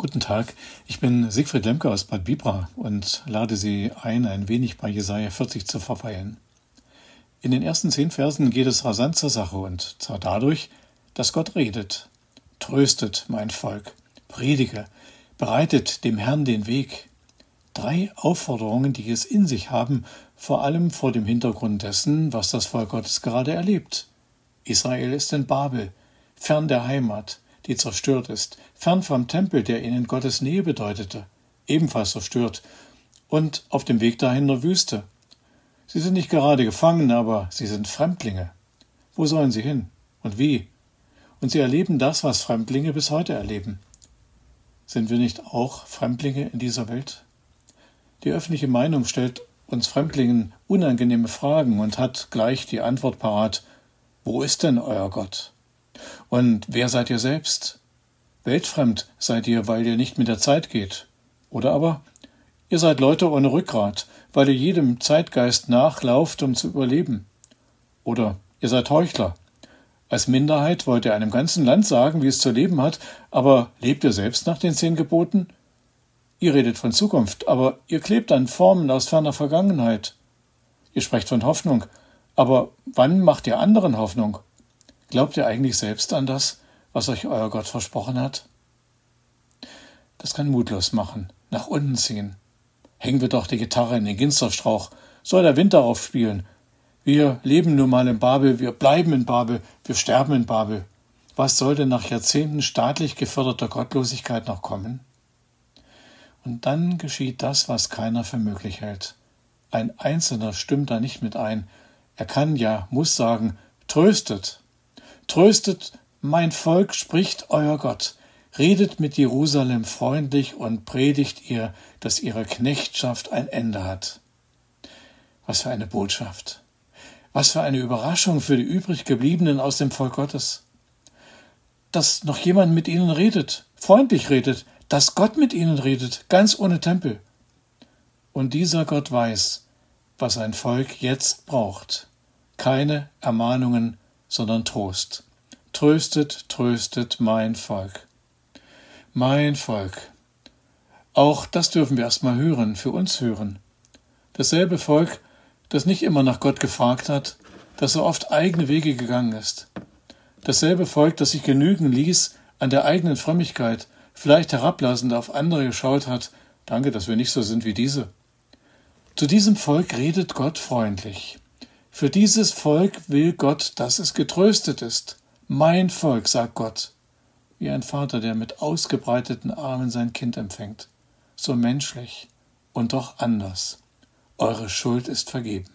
Guten Tag, ich bin Siegfried Lemke aus Bad Bibra und lade Sie ein, ein wenig bei Jesaja 40 zu verweilen. In den ersten zehn Versen geht es rasant zur Sache und zwar dadurch, dass Gott redet. Tröstet mein Volk, predige, bereitet dem Herrn den Weg. Drei Aufforderungen, die es in sich haben, vor allem vor dem Hintergrund dessen, was das Volk Gottes gerade erlebt. Israel ist in Babel, fern der Heimat, die zerstört ist, fern vom Tempel, der ihnen Gottes Nähe bedeutete, ebenfalls zerstört, und auf dem Weg dahin der Wüste. Sie sind nicht gerade Gefangene, aber sie sind Fremdlinge. Wo sollen sie hin? Und wie? Und sie erleben das, was Fremdlinge bis heute erleben. Sind wir nicht auch Fremdlinge in dieser Welt? Die öffentliche Meinung stellt uns Fremdlingen unangenehme Fragen und hat gleich die Antwort parat Wo ist denn euer Gott? Und wer seid ihr selbst? Weltfremd seid ihr, weil ihr nicht mit der Zeit geht. Oder aber ihr seid Leute ohne Rückgrat, weil ihr jedem Zeitgeist nachlauft, um zu überleben. Oder ihr seid Heuchler. Als Minderheit wollt ihr einem ganzen Land sagen, wie es zu leben hat, aber lebt ihr selbst nach den zehn Geboten? Ihr redet von Zukunft, aber ihr klebt an Formen aus ferner Vergangenheit. Ihr sprecht von Hoffnung, aber wann macht ihr anderen Hoffnung? Glaubt ihr eigentlich selbst an das, was euch euer Gott versprochen hat? Das kann mutlos machen, nach unten ziehen. Hängen wir doch die Gitarre in den Ginsterstrauch, soll der Wind darauf spielen. Wir leben nun mal in Babel, wir bleiben in Babel, wir sterben in Babel. Was soll denn nach Jahrzehnten staatlich geförderter Gottlosigkeit noch kommen? Und dann geschieht das, was keiner für möglich hält. Ein Einzelner stimmt da nicht mit ein. Er kann ja, muss sagen, tröstet, Tröstet mein Volk, spricht euer Gott. Redet mit Jerusalem freundlich und predigt ihr, dass ihre Knechtschaft ein Ende hat. Was für eine Botschaft. Was für eine Überraschung für die übriggebliebenen aus dem Volk Gottes. Dass noch jemand mit ihnen redet, freundlich redet, dass Gott mit ihnen redet, ganz ohne Tempel. Und dieser Gott weiß, was ein Volk jetzt braucht. Keine Ermahnungen, sondern Trost. Tröstet, tröstet mein Volk. Mein Volk. Auch das dürfen wir erstmal hören, für uns hören. Dasselbe Volk, das nicht immer nach Gott gefragt hat, das so oft eigene Wege gegangen ist. Dasselbe Volk, das sich genügen ließ an der eigenen Frömmigkeit, vielleicht herablassend auf andere geschaut hat, danke, dass wir nicht so sind wie diese. Zu diesem Volk redet Gott freundlich. Für dieses Volk will Gott, dass es getröstet ist. Mein Volk, sagt Gott, wie ein Vater, der mit ausgebreiteten Armen sein Kind empfängt. So menschlich und doch anders. Eure Schuld ist vergeben.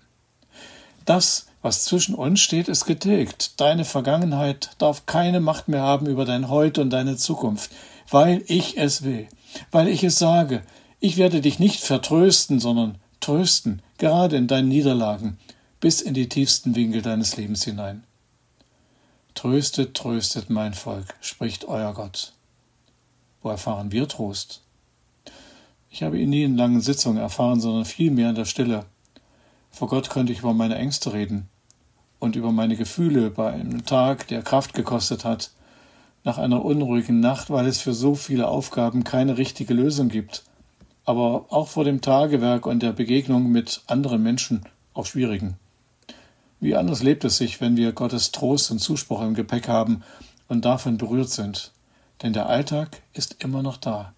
Das, was zwischen uns steht, ist getilgt. Deine Vergangenheit darf keine Macht mehr haben über dein Heute und deine Zukunft, weil ich es will, weil ich es sage. Ich werde dich nicht vertrösten, sondern trösten, gerade in deinen Niederlagen, bis in die tiefsten Winkel deines Lebens hinein. Tröstet, tröstet mein Volk, spricht euer Gott. Wo erfahren wir Trost? Ich habe ihn nie in langen Sitzungen erfahren, sondern vielmehr in der Stille. Vor Gott könnte ich über meine Ängste reden und über meine Gefühle bei einem Tag, der Kraft gekostet hat, nach einer unruhigen Nacht, weil es für so viele Aufgaben keine richtige Lösung gibt, aber auch vor dem Tagewerk und der Begegnung mit anderen Menschen, auch schwierigen. Wie anders lebt es sich, wenn wir Gottes Trost und Zuspruch im Gepäck haben und davon berührt sind. Denn der Alltag ist immer noch da.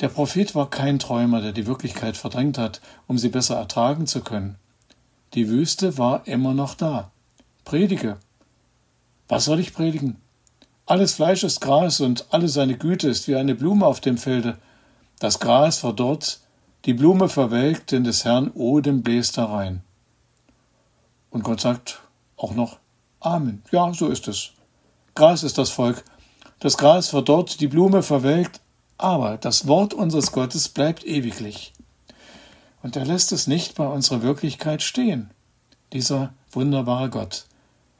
Der Prophet war kein Träumer, der die Wirklichkeit verdrängt hat, um sie besser ertragen zu können. Die Wüste war immer noch da. Predige. Was soll ich predigen? Alles Fleisch ist Gras und alle seine Güte ist wie eine Blume auf dem Felde. Das Gras verdorrt, die Blume verwelkt, denn des Herrn Odem bläst herein. Und Gott sagt auch noch Amen. Ja, so ist es. Gras ist das Volk. Das Gras verdorrt, die Blume verwelkt, aber das Wort unseres Gottes bleibt ewiglich. Und er lässt es nicht bei unserer Wirklichkeit stehen. Dieser wunderbare Gott.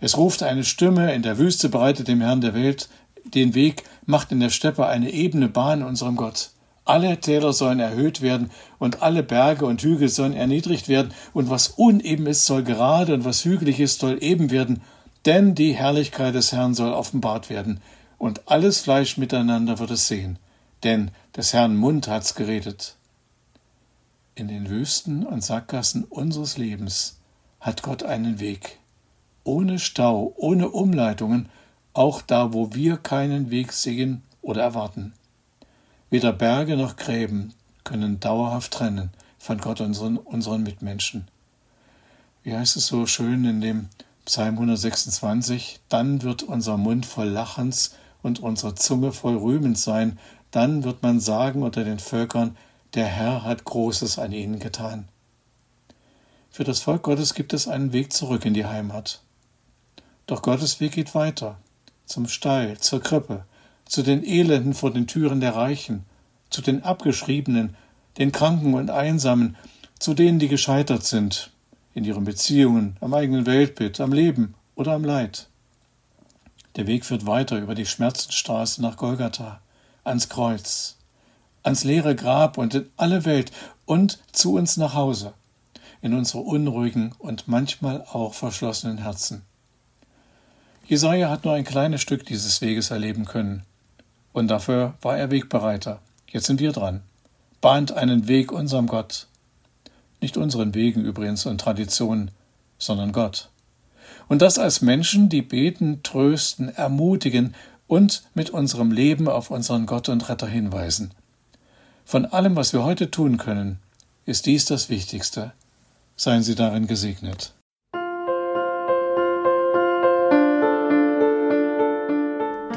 Es ruft eine Stimme, in der Wüste bereitet dem Herrn der Welt den Weg, macht in der Steppe eine ebene Bahn unserem Gott. Alle Täler sollen erhöht werden und alle Berge und Hügel sollen erniedrigt werden und was uneben ist, soll gerade und was hügelig ist, soll eben werden, denn die Herrlichkeit des Herrn soll offenbart werden und alles Fleisch miteinander wird es sehen, denn des Herrn Mund hat's geredet. In den Wüsten und Sackgassen unseres Lebens hat Gott einen Weg. Ohne Stau, ohne Umleitungen, auch da, wo wir keinen Weg sehen oder erwarten. Weder Berge noch Gräben können dauerhaft trennen von Gott unseren, unseren Mitmenschen. Wie heißt es so schön in dem Psalm 126? Dann wird unser Mund voll Lachens und unsere Zunge voll Rühmens sein. Dann wird man sagen unter den Völkern, der Herr hat Großes an ihnen getan. Für das Volk Gottes gibt es einen Weg zurück in die Heimat. Doch Gottes Weg geht weiter, zum Stall, zur Krippe, zu den Elenden vor den Türen der Reichen, zu den Abgeschriebenen, den Kranken und Einsamen, zu denen, die gescheitert sind, in ihren Beziehungen, am eigenen Weltbild, am Leben oder am Leid. Der Weg führt weiter über die Schmerzenstraße nach Golgatha, ans Kreuz, ans leere Grab und in alle Welt und zu uns nach Hause, in unsere unruhigen und manchmal auch verschlossenen Herzen. Jesaja hat nur ein kleines Stück dieses Weges erleben können. Und dafür war er Wegbereiter. Jetzt sind wir dran. Bahnt einen Weg unserem Gott. Nicht unseren Wegen übrigens und Traditionen, sondern Gott. Und das als Menschen, die beten, trösten, ermutigen und mit unserem Leben auf unseren Gott und Retter hinweisen. Von allem, was wir heute tun können, ist dies das Wichtigste. Seien Sie darin gesegnet.